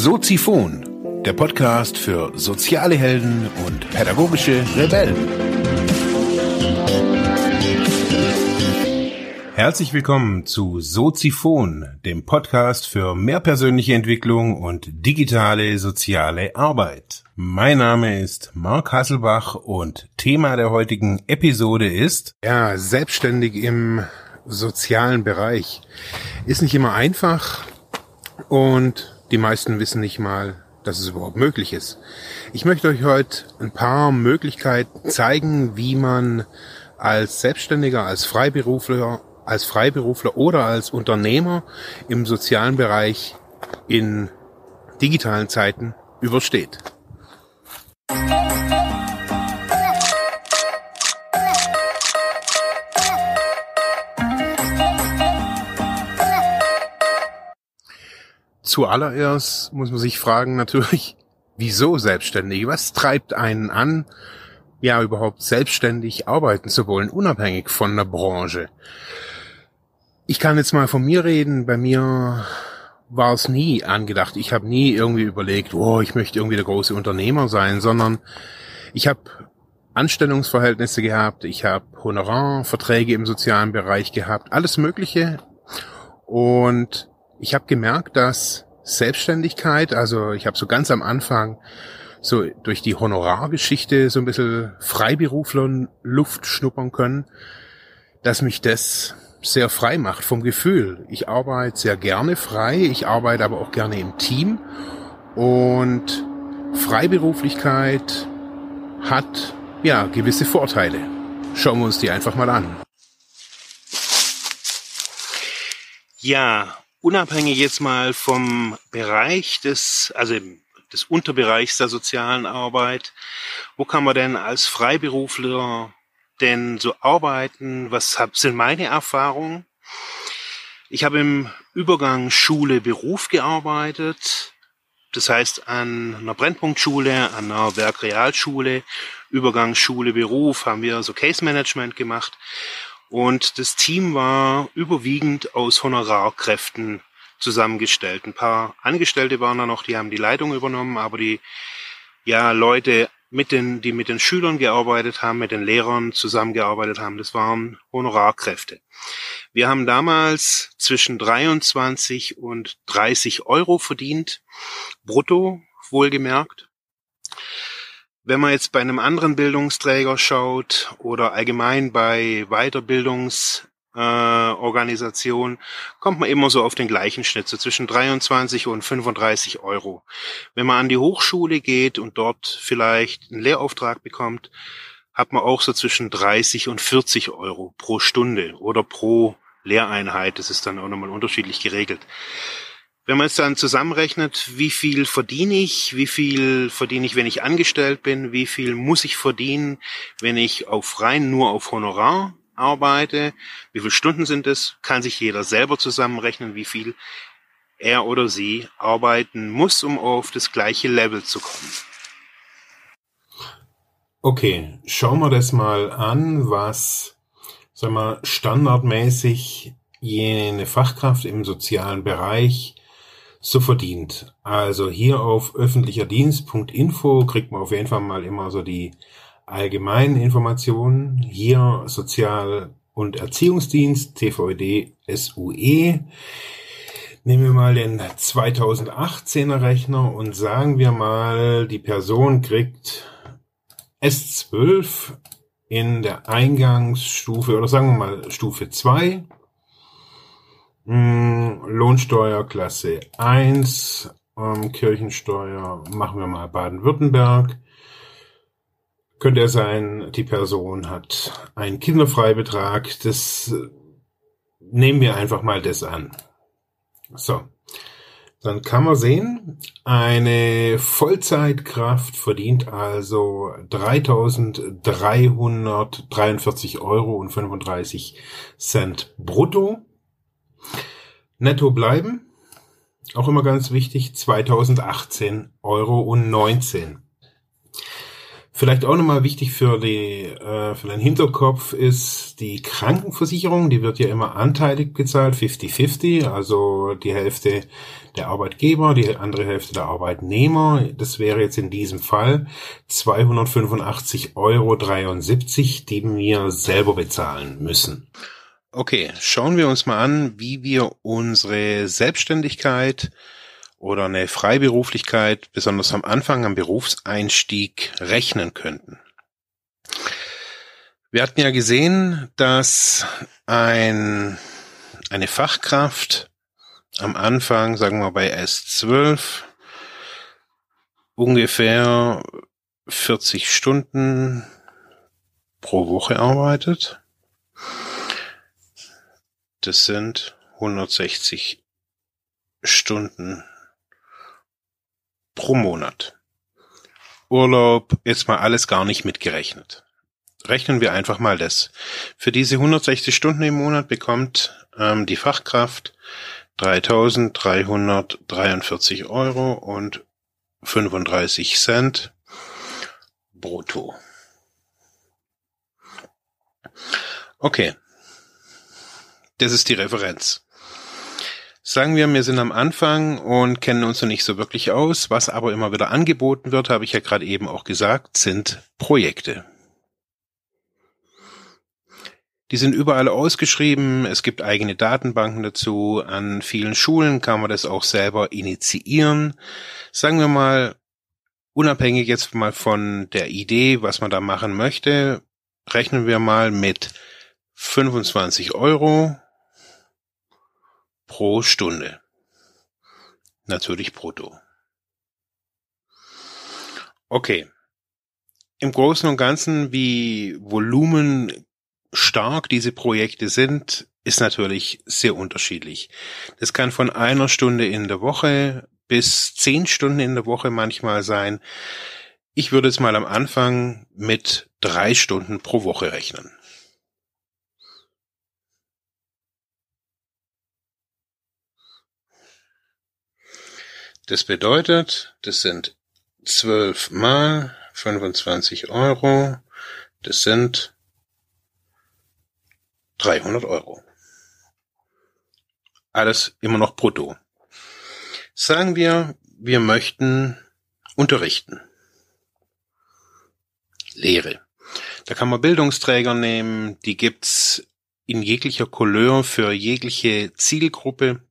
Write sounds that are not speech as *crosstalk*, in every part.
Soziphon, der Podcast für soziale Helden und pädagogische Rebellen. Herzlich willkommen zu Soziphon, dem Podcast für mehr persönliche Entwicklung und digitale soziale Arbeit. Mein Name ist Mark Hasselbach und Thema der heutigen Episode ist ja selbstständig im sozialen Bereich. Ist nicht immer einfach und die meisten wissen nicht mal, dass es überhaupt möglich ist. Ich möchte euch heute ein paar Möglichkeiten zeigen, wie man als Selbstständiger, als Freiberufler, als Freiberufler oder als Unternehmer im sozialen Bereich in digitalen Zeiten übersteht. Zuallererst muss man sich fragen natürlich, *laughs* wieso selbstständig? Was treibt einen an, ja überhaupt selbstständig arbeiten zu wollen, unabhängig von der Branche? Ich kann jetzt mal von mir reden. Bei mir war es nie angedacht. Ich habe nie irgendwie überlegt, oh, ich möchte irgendwie der große Unternehmer sein, sondern ich habe Anstellungsverhältnisse gehabt, ich habe Honorarverträge im sozialen Bereich gehabt, alles Mögliche. Und ich habe gemerkt, dass Selbstständigkeit, also ich habe so ganz am Anfang so durch die Honorargeschichte so ein bisschen Freiberufler Luft schnuppern können, dass mich das sehr frei macht vom Gefühl. Ich arbeite sehr gerne frei, ich arbeite aber auch gerne im Team und Freiberuflichkeit hat ja gewisse Vorteile. Schauen wir uns die einfach mal an. Ja, unabhängig jetzt mal vom Bereich des, also des Unterbereichs der sozialen Arbeit, wo kann man denn als Freiberufler denn so arbeiten? Was hab, sind meine Erfahrungen? Ich habe im Übergang Schule-Beruf gearbeitet. Das heißt, an einer Brennpunktschule, an einer Werkrealschule, Übergang Schule-Beruf haben wir so Case Management gemacht. Und das Team war überwiegend aus Honorarkräften zusammengestellt. Ein paar Angestellte waren da noch, die haben die Leitung übernommen, aber die ja, Leute mit den, die mit den Schülern gearbeitet haben, mit den Lehrern zusammengearbeitet haben, das waren Honorarkräfte. Wir haben damals zwischen 23 und 30 Euro verdient, brutto wohlgemerkt. Wenn man jetzt bei einem anderen Bildungsträger schaut oder allgemein bei Weiterbildungsorganisationen, äh, kommt man immer so auf den gleichen Schnitt, so zwischen 23 und 35 Euro. Wenn man an die Hochschule geht und dort vielleicht einen Lehrauftrag bekommt, hat man auch so zwischen 30 und 40 Euro pro Stunde oder pro Lehreinheit. Das ist dann auch nochmal unterschiedlich geregelt. Wenn man es dann zusammenrechnet, wie viel verdiene ich, wie viel verdiene ich, wenn ich angestellt bin, wie viel muss ich verdienen, wenn ich auf rein nur auf Honorar arbeite, wie viele Stunden sind es, kann sich jeder selber zusammenrechnen, wie viel er oder sie arbeiten muss, um auf das gleiche Level zu kommen. Okay, schauen wir das mal an, was sagen wir, standardmäßig jene Fachkraft im sozialen Bereich so verdient. Also hier auf öffentlicherdienst.info kriegt man auf jeden Fall mal immer so die allgemeinen Informationen. Hier Sozial- und Erziehungsdienst, TVED, SUE. Nehmen wir mal den 2018er Rechner und sagen wir mal, die Person kriegt S12 in der Eingangsstufe oder sagen wir mal Stufe 2 hm, Lohnsteuer Klasse 1, ähm, Kirchensteuer machen wir mal Baden-Württemberg. Könnte er sein, die Person hat einen Kinderfreibetrag. Das äh, nehmen wir einfach mal das an. So. Dann kann man sehen, eine Vollzeitkraft verdient also 3.343 Euro und 35 Cent brutto. Netto bleiben, auch immer ganz wichtig, 2018 Euro und 19. Vielleicht auch nochmal wichtig für, die, äh, für den Hinterkopf ist die Krankenversicherung. Die wird ja immer anteilig gezahlt, 50-50. Also die Hälfte der Arbeitgeber, die andere Hälfte der Arbeitnehmer. Das wäre jetzt in diesem Fall 285,73 Euro, die wir selber bezahlen müssen. Okay, schauen wir uns mal an, wie wir unsere Selbstständigkeit oder eine Freiberuflichkeit besonders am Anfang, am Berufseinstieg rechnen könnten. Wir hatten ja gesehen, dass ein, eine Fachkraft am Anfang, sagen wir bei S12, ungefähr 40 Stunden pro Woche arbeitet. Das sind 160 Stunden pro Monat. Urlaub, jetzt mal alles gar nicht mitgerechnet. Rechnen wir einfach mal das. Für diese 160 Stunden im Monat bekommt ähm, die Fachkraft 3.343 Euro und 35 Cent brutto. Okay. Das ist die Referenz. Sagen wir, wir sind am Anfang und kennen uns noch nicht so wirklich aus. Was aber immer wieder angeboten wird, habe ich ja gerade eben auch gesagt, sind Projekte. Die sind überall ausgeschrieben. Es gibt eigene Datenbanken dazu. An vielen Schulen kann man das auch selber initiieren. Sagen wir mal, unabhängig jetzt mal von der Idee, was man da machen möchte, rechnen wir mal mit 25 Euro pro Stunde. Natürlich brutto. Okay. Im Großen und Ganzen, wie Volumen stark diese Projekte sind, ist natürlich sehr unterschiedlich. Das kann von einer Stunde in der Woche bis zehn Stunden in der Woche manchmal sein. Ich würde es mal am Anfang mit drei Stunden pro Woche rechnen. Das bedeutet, das sind 12 mal 25 Euro. Das sind 300 Euro. Alles immer noch brutto. Sagen wir, wir möchten unterrichten. Lehre. Da kann man Bildungsträger nehmen, die gibt's in jeglicher Couleur für jegliche Zielgruppe.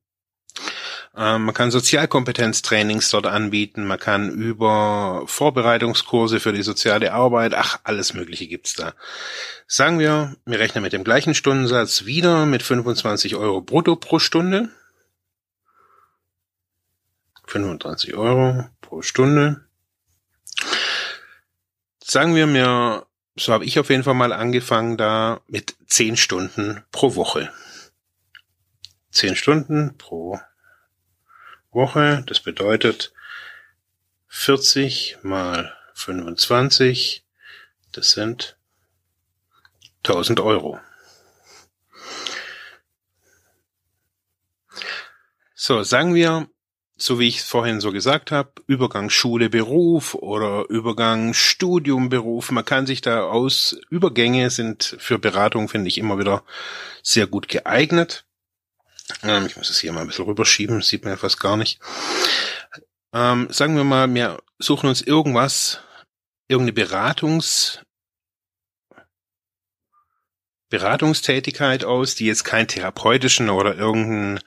Ähm, man kann Sozialkompetenztrainings dort anbieten, man kann über Vorbereitungskurse für die soziale Arbeit, ach, alles Mögliche gibt's da. Sagen wir, wir rechnen mit dem gleichen Stundensatz wieder mit 25 Euro brutto pro Stunde. 25 Euro pro Stunde. Sagen wir mir, so habe ich auf jeden Fall mal angefangen da mit 10 Stunden pro Woche. 10 Stunden pro Woche. Das bedeutet 40 mal 25. Das sind 1000 Euro. So, sagen wir, so wie ich es vorhin so gesagt habe, Übergang Schule, Beruf oder Übergang Studium, Beruf. Man kann sich da aus, Übergänge sind für Beratung, finde ich, immer wieder sehr gut geeignet. Ähm, ich muss es hier mal ein bisschen rüberschieben, sieht man ja fast gar nicht. Ähm, sagen wir mal, wir suchen uns irgendwas, irgendeine Beratungs, Beratungstätigkeit aus, die jetzt keinen therapeutischen oder irgendeinen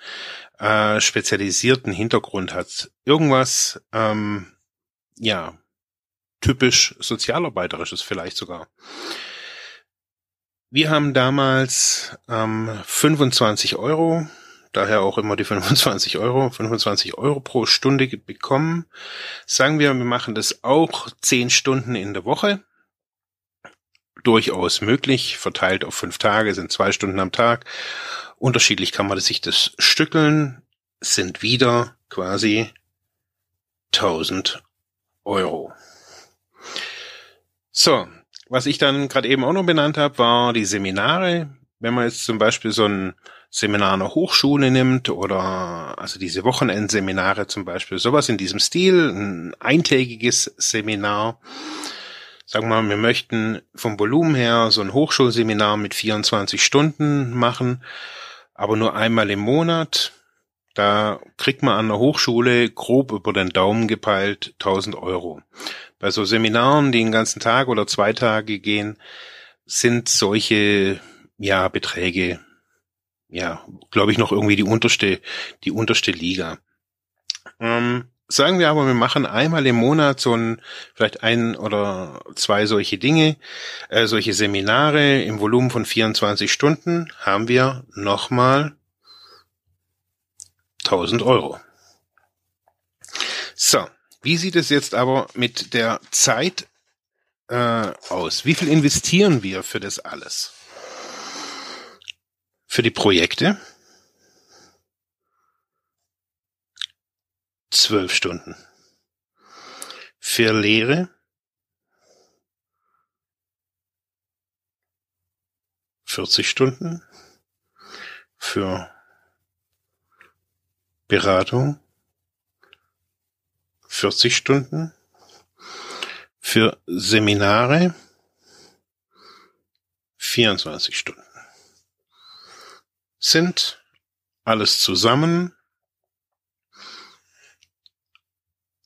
äh, spezialisierten Hintergrund hat. Irgendwas, ähm, ja, typisch sozialarbeiterisches vielleicht sogar. Wir haben damals ähm, 25 Euro daher auch immer die 25 Euro, 25 Euro pro Stunde bekommen. Sagen wir, wir machen das auch 10 Stunden in der Woche. Durchaus möglich, verteilt auf fünf Tage, sind zwei Stunden am Tag. Unterschiedlich kann man sich das stückeln, sind wieder quasi 1000 Euro. So, was ich dann gerade eben auch noch benannt habe, war die Seminare. Wenn man jetzt zum Beispiel so ein Seminar einer Hochschule nimmt oder also diese Wochenendseminare zum Beispiel, sowas in diesem Stil, ein eintägiges Seminar. sagen wir mal, wir möchten vom Volumen her so ein Hochschulseminar mit 24 Stunden machen, aber nur einmal im Monat. Da kriegt man an der Hochschule grob über den Daumen gepeilt 1000 Euro. Bei so Seminaren, die den ganzen Tag oder zwei Tage gehen, sind solche, ja, Beträge, ja, glaube ich, noch irgendwie die unterste, die unterste Liga. Ähm, sagen wir aber, wir machen einmal im Monat so ein, vielleicht ein oder zwei solche Dinge, äh, solche Seminare im Volumen von 24 Stunden, haben wir nochmal 1000 Euro. So, wie sieht es jetzt aber mit der Zeit äh, aus? Wie viel investieren wir für das alles? Für die Projekte? Zwölf Stunden. Für Lehre? Vierzig Stunden. Für Beratung? 40 Stunden. Für Seminare 24 Stunden. Sind alles zusammen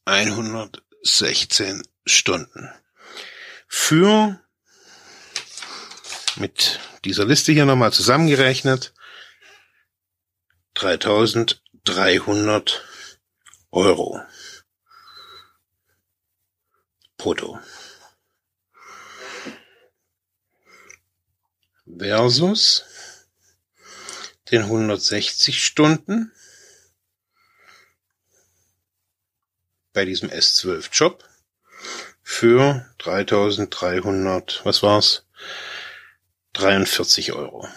116 Stunden. Für mit dieser Liste hier nochmal zusammengerechnet 3300 Euro. brutto. Versus den 160 Stunden bei diesem S12 Job für 3300, was war's? 43 Euro.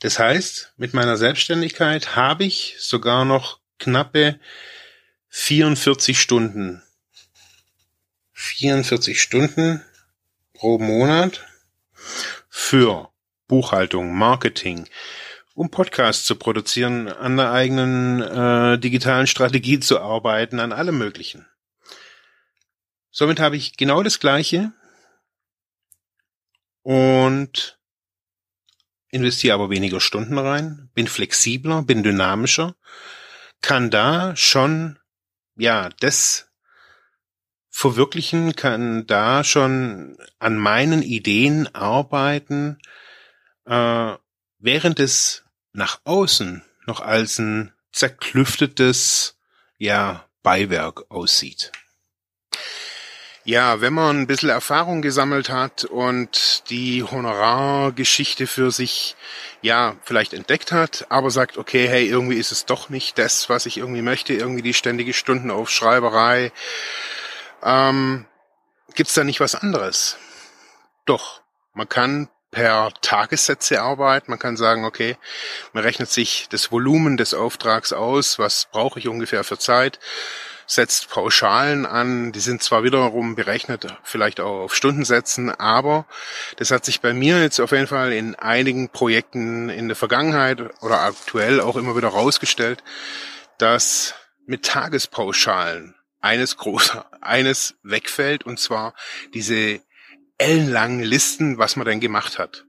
Das heißt, mit meiner Selbstständigkeit habe ich sogar noch knappe 44 Stunden 44 Stunden pro Monat für Buchhaltung, Marketing, um Podcasts zu produzieren, an der eigenen äh, digitalen Strategie zu arbeiten, an allem Möglichen. Somit habe ich genau das Gleiche und investiere aber weniger Stunden rein, bin flexibler, bin dynamischer, kann da schon ja das verwirklichen, kann da schon an meinen Ideen arbeiten, äh, während es nach außen noch als ein zerklüftetes, ja, Beiwerk aussieht. Ja, wenn man ein bisschen Erfahrung gesammelt hat und die Honorargeschichte für sich, ja, vielleicht entdeckt hat, aber sagt, okay, hey, irgendwie ist es doch nicht das, was ich irgendwie möchte, irgendwie die ständige Stundenaufschreiberei, ähm, Gibt es da nicht was anderes? Doch, man kann per Tagessätze arbeiten. Man kann sagen, okay, man rechnet sich das Volumen des Auftrags aus, was brauche ich ungefähr für Zeit, setzt Pauschalen an, die sind zwar wiederum berechnet, vielleicht auch auf Stundensätzen, aber das hat sich bei mir jetzt auf jeden Fall in einigen Projekten in der Vergangenheit oder aktuell auch immer wieder rausgestellt, dass mit Tagespauschalen eines groß, eines wegfällt, und zwar diese ellenlangen Listen, was man denn gemacht hat.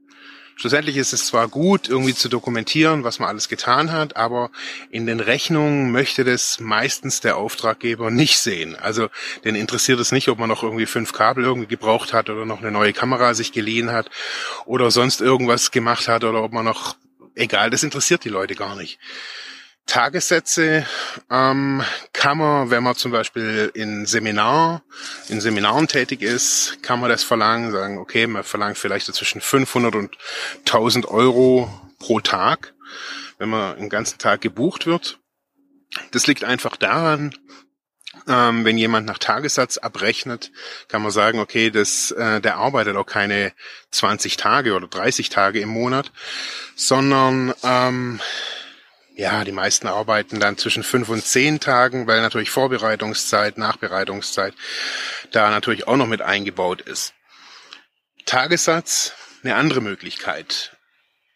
Schlussendlich ist es zwar gut, irgendwie zu dokumentieren, was man alles getan hat, aber in den Rechnungen möchte das meistens der Auftraggeber nicht sehen. Also den interessiert es nicht, ob man noch irgendwie fünf Kabel irgendwie gebraucht hat oder noch eine neue Kamera sich geliehen hat oder sonst irgendwas gemacht hat oder ob man noch, egal, das interessiert die Leute gar nicht. Tagessätze ähm, kann man, wenn man zum Beispiel in Seminar, in Seminaren tätig ist, kann man das verlangen, sagen, okay, man verlangt vielleicht zwischen 500 und 1000 Euro pro Tag, wenn man einen ganzen Tag gebucht wird. Das liegt einfach daran, ähm, wenn jemand nach Tagessatz abrechnet, kann man sagen, okay, das, äh, der arbeitet auch keine 20 Tage oder 30 Tage im Monat, sondern ähm, ja, die meisten arbeiten dann zwischen fünf und zehn Tagen, weil natürlich Vorbereitungszeit, Nachbereitungszeit da natürlich auch noch mit eingebaut ist. Tagessatz, eine andere Möglichkeit.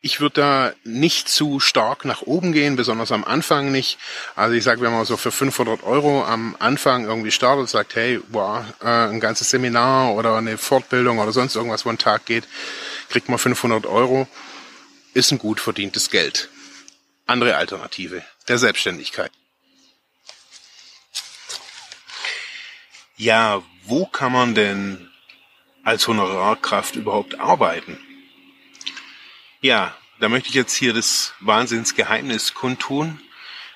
Ich würde da nicht zu stark nach oben gehen, besonders am Anfang nicht. Also ich sage, wenn man so für 500 Euro am Anfang irgendwie startet, sagt, hey, wow, äh, ein ganzes Seminar oder eine Fortbildung oder sonst irgendwas, wo ein Tag geht, kriegt man 500 Euro, ist ein gut verdientes Geld. Andere Alternative der Selbstständigkeit. Ja, wo kann man denn als Honorarkraft überhaupt arbeiten? Ja, da möchte ich jetzt hier das Wahnsinnsgeheimnis kundtun.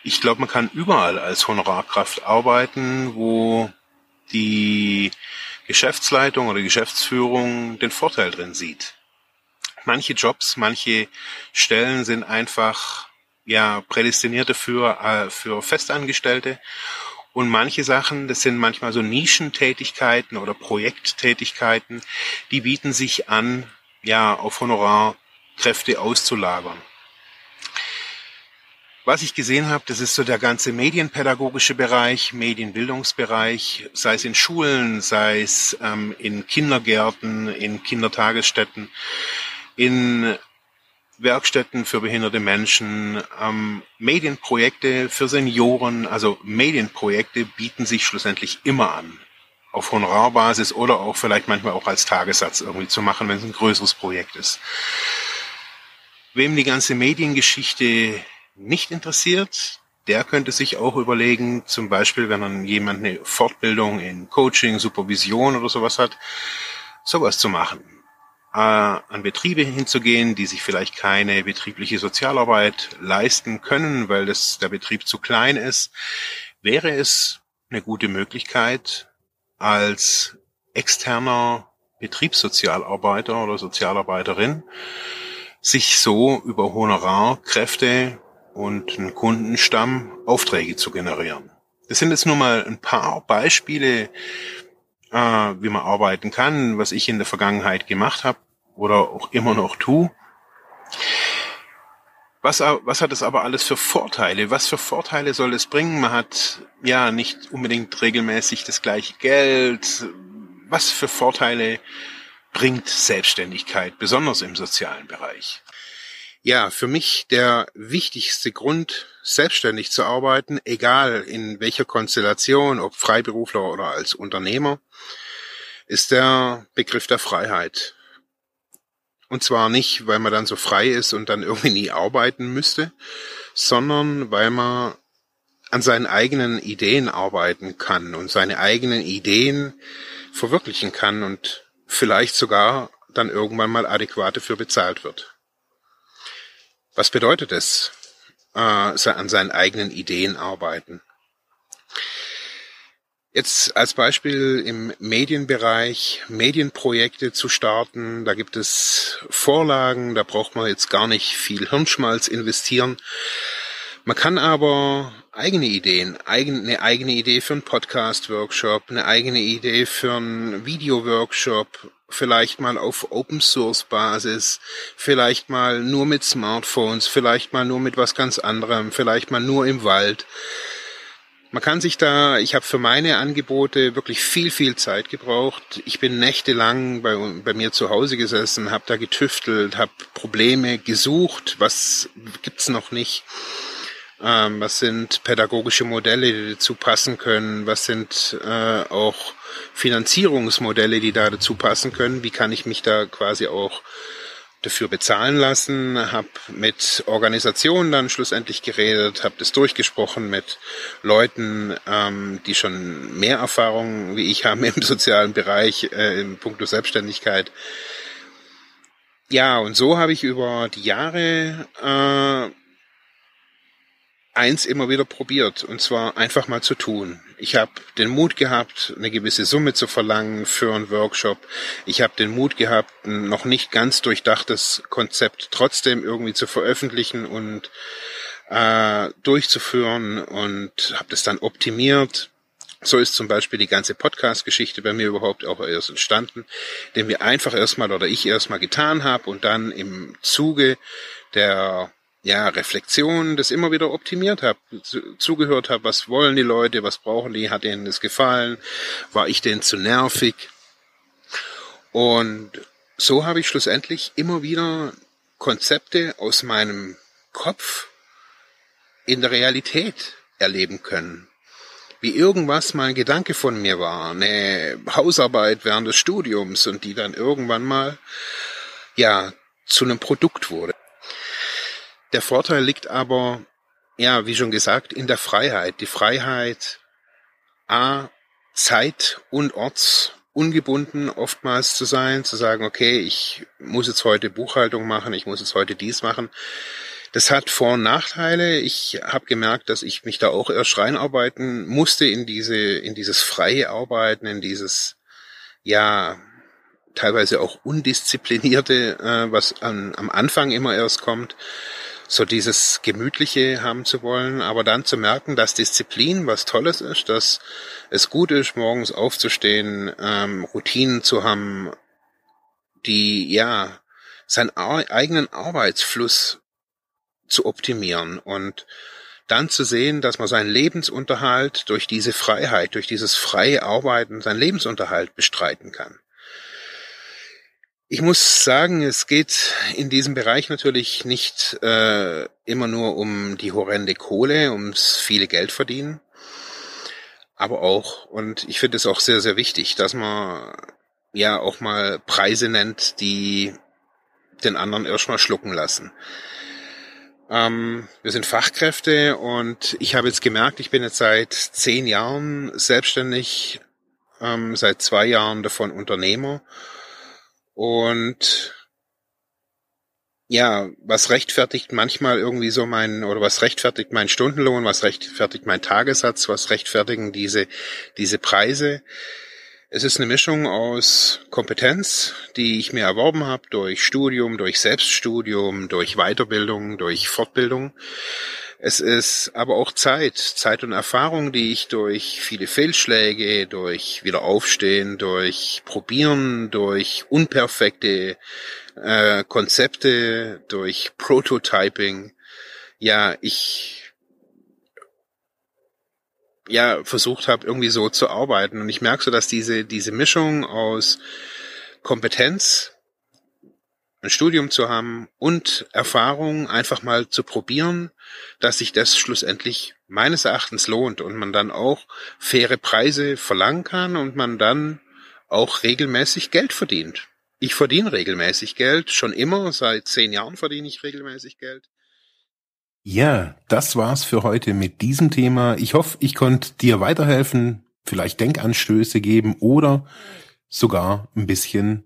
Ich glaube, man kann überall als Honorarkraft arbeiten, wo die Geschäftsleitung oder Geschäftsführung den Vorteil drin sieht. Manche Jobs, manche Stellen sind einfach ja prädestiniert dafür äh, für Festangestellte und manche Sachen, das sind manchmal so Nischentätigkeiten oder Projekttätigkeiten, die bieten sich an, ja, auf Honorarkräfte auszulagern. Was ich gesehen habe, das ist so der ganze medienpädagogische Bereich, Medienbildungsbereich, sei es in Schulen, sei es ähm, in Kindergärten, in Kindertagesstätten, in Werkstätten für behinderte Menschen, ähm, Medienprojekte für Senioren. Also Medienprojekte bieten sich schlussendlich immer an. Auf Honorarbasis oder auch vielleicht manchmal auch als Tagessatz irgendwie zu machen, wenn es ein größeres Projekt ist. Wem die ganze Mediengeschichte nicht interessiert, der könnte sich auch überlegen, zum Beispiel, wenn dann jemand eine Fortbildung in Coaching, Supervision oder sowas hat, sowas zu machen an Betriebe hinzugehen, die sich vielleicht keine betriebliche Sozialarbeit leisten können, weil das, der Betrieb zu klein ist, wäre es eine gute Möglichkeit, als externer Betriebssozialarbeiter oder Sozialarbeiterin sich so über Honorarkräfte und einen Kundenstamm Aufträge zu generieren. Das sind jetzt nur mal ein paar Beispiele, äh, wie man arbeiten kann, was ich in der Vergangenheit gemacht habe oder auch immer noch tue. Was, was hat es aber alles für Vorteile? Was für Vorteile soll es bringen? Man hat ja nicht unbedingt regelmäßig das gleiche Geld. Was für Vorteile bringt Selbstständigkeit, besonders im sozialen Bereich? Ja, für mich der wichtigste Grund, selbstständig zu arbeiten, egal in welcher Konstellation, ob Freiberufler oder als Unternehmer, ist der Begriff der Freiheit. Und zwar nicht, weil man dann so frei ist und dann irgendwie nie arbeiten müsste, sondern weil man an seinen eigenen Ideen arbeiten kann und seine eigenen Ideen verwirklichen kann und vielleicht sogar dann irgendwann mal adäquat dafür bezahlt wird. Was bedeutet es, äh, an seinen eigenen Ideen arbeiten? Jetzt als Beispiel im Medienbereich Medienprojekte zu starten, da gibt es Vorlagen, da braucht man jetzt gar nicht viel Hirnschmalz investieren. Man kann aber eigene Ideen, eine eigene Idee für einen Podcast-Workshop, eine eigene Idee für einen Video-Workshop, vielleicht mal auf Open Source Basis, vielleicht mal nur mit Smartphones, vielleicht mal nur mit was ganz anderem, vielleicht mal nur im Wald. Man kann sich da, ich habe für meine Angebote wirklich viel, viel Zeit gebraucht. Ich bin nächtelang bei, bei mir zu Hause gesessen, habe da getüftelt, habe Probleme gesucht, was gibt's noch nicht. Ähm, was sind pädagogische Modelle, die dazu passen können? Was sind äh, auch Finanzierungsmodelle, die da dazu passen können? Wie kann ich mich da quasi auch dafür bezahlen lassen, habe mit Organisationen dann schlussendlich geredet, habe das durchgesprochen mit Leuten, ähm, die schon mehr Erfahrung wie ich haben im *laughs* sozialen Bereich, äh, im Punkto Selbstständigkeit. Ja, und so habe ich über die Jahre äh, eins immer wieder probiert, und zwar einfach mal zu tun. Ich habe den Mut gehabt, eine gewisse Summe zu verlangen für einen Workshop. Ich habe den Mut gehabt, ein noch nicht ganz durchdachtes Konzept trotzdem irgendwie zu veröffentlichen und äh, durchzuführen und habe das dann optimiert. So ist zum Beispiel die ganze Podcast-Geschichte bei mir überhaupt auch erst entstanden, den wir einfach erstmal oder ich erstmal getan habe und dann im Zuge der ja, Reflexion, das immer wieder optimiert habe, zugehört habe, was wollen die Leute, was brauchen die, hat denen das gefallen, war ich denen zu nervig. Und so habe ich schlussendlich immer wieder Konzepte aus meinem Kopf in der Realität erleben können. Wie irgendwas mal ein Gedanke von mir war, eine Hausarbeit während des Studiums und die dann irgendwann mal, ja, zu einem Produkt wurde. Der Vorteil liegt aber, ja, wie schon gesagt, in der Freiheit. Die Freiheit, A, Zeit und Orts ungebunden oftmals zu sein, zu sagen, okay, ich muss jetzt heute Buchhaltung machen, ich muss jetzt heute dies machen. Das hat Vor- und Nachteile. Ich habe gemerkt, dass ich mich da auch erst reinarbeiten musste in diese, in dieses freie Arbeiten, in dieses, ja, teilweise auch undisziplinierte, äh, was an, am Anfang immer erst kommt so dieses Gemütliche haben zu wollen, aber dann zu merken, dass Disziplin was Tolles ist, dass es gut ist, morgens aufzustehen, ähm, Routinen zu haben, die ja seinen eigenen Arbeitsfluss zu optimieren und dann zu sehen, dass man seinen Lebensunterhalt durch diese Freiheit, durch dieses freie Arbeiten, seinen Lebensunterhalt bestreiten kann. Ich muss sagen, es geht in diesem Bereich natürlich nicht äh, immer nur um die horrende Kohle, ums viele Geld verdienen, aber auch, und ich finde es auch sehr, sehr wichtig, dass man ja auch mal Preise nennt, die den anderen erstmal schlucken lassen. Ähm, wir sind Fachkräfte und ich habe jetzt gemerkt, ich bin jetzt seit zehn Jahren selbstständig, ähm, seit zwei Jahren davon Unternehmer und ja, was rechtfertigt manchmal irgendwie so mein, oder was rechtfertigt mein Stundenlohn, was rechtfertigt mein Tagessatz, was rechtfertigen diese, diese Preise? Es ist eine Mischung aus Kompetenz, die ich mir erworben habe durch Studium, durch Selbststudium, durch Weiterbildung, durch Fortbildung. Es ist aber auch Zeit, Zeit und Erfahrung, die ich durch viele Fehlschläge, durch Wiederaufstehen, durch Probieren, durch unperfekte äh, Konzepte, durch Prototyping, ja, ich ja versucht habe, irgendwie so zu arbeiten. Und ich merke so, dass diese, diese Mischung aus Kompetenz, ein Studium zu haben und Erfahrung einfach mal zu probieren, dass sich das schlussendlich meines Erachtens lohnt und man dann auch faire Preise verlangen kann und man dann auch regelmäßig Geld verdient. Ich verdiene regelmäßig Geld, schon immer, seit zehn Jahren verdiene ich regelmäßig Geld. Ja, das war's für heute mit diesem Thema. Ich hoffe, ich konnte dir weiterhelfen, vielleicht Denkanstöße geben oder sogar ein bisschen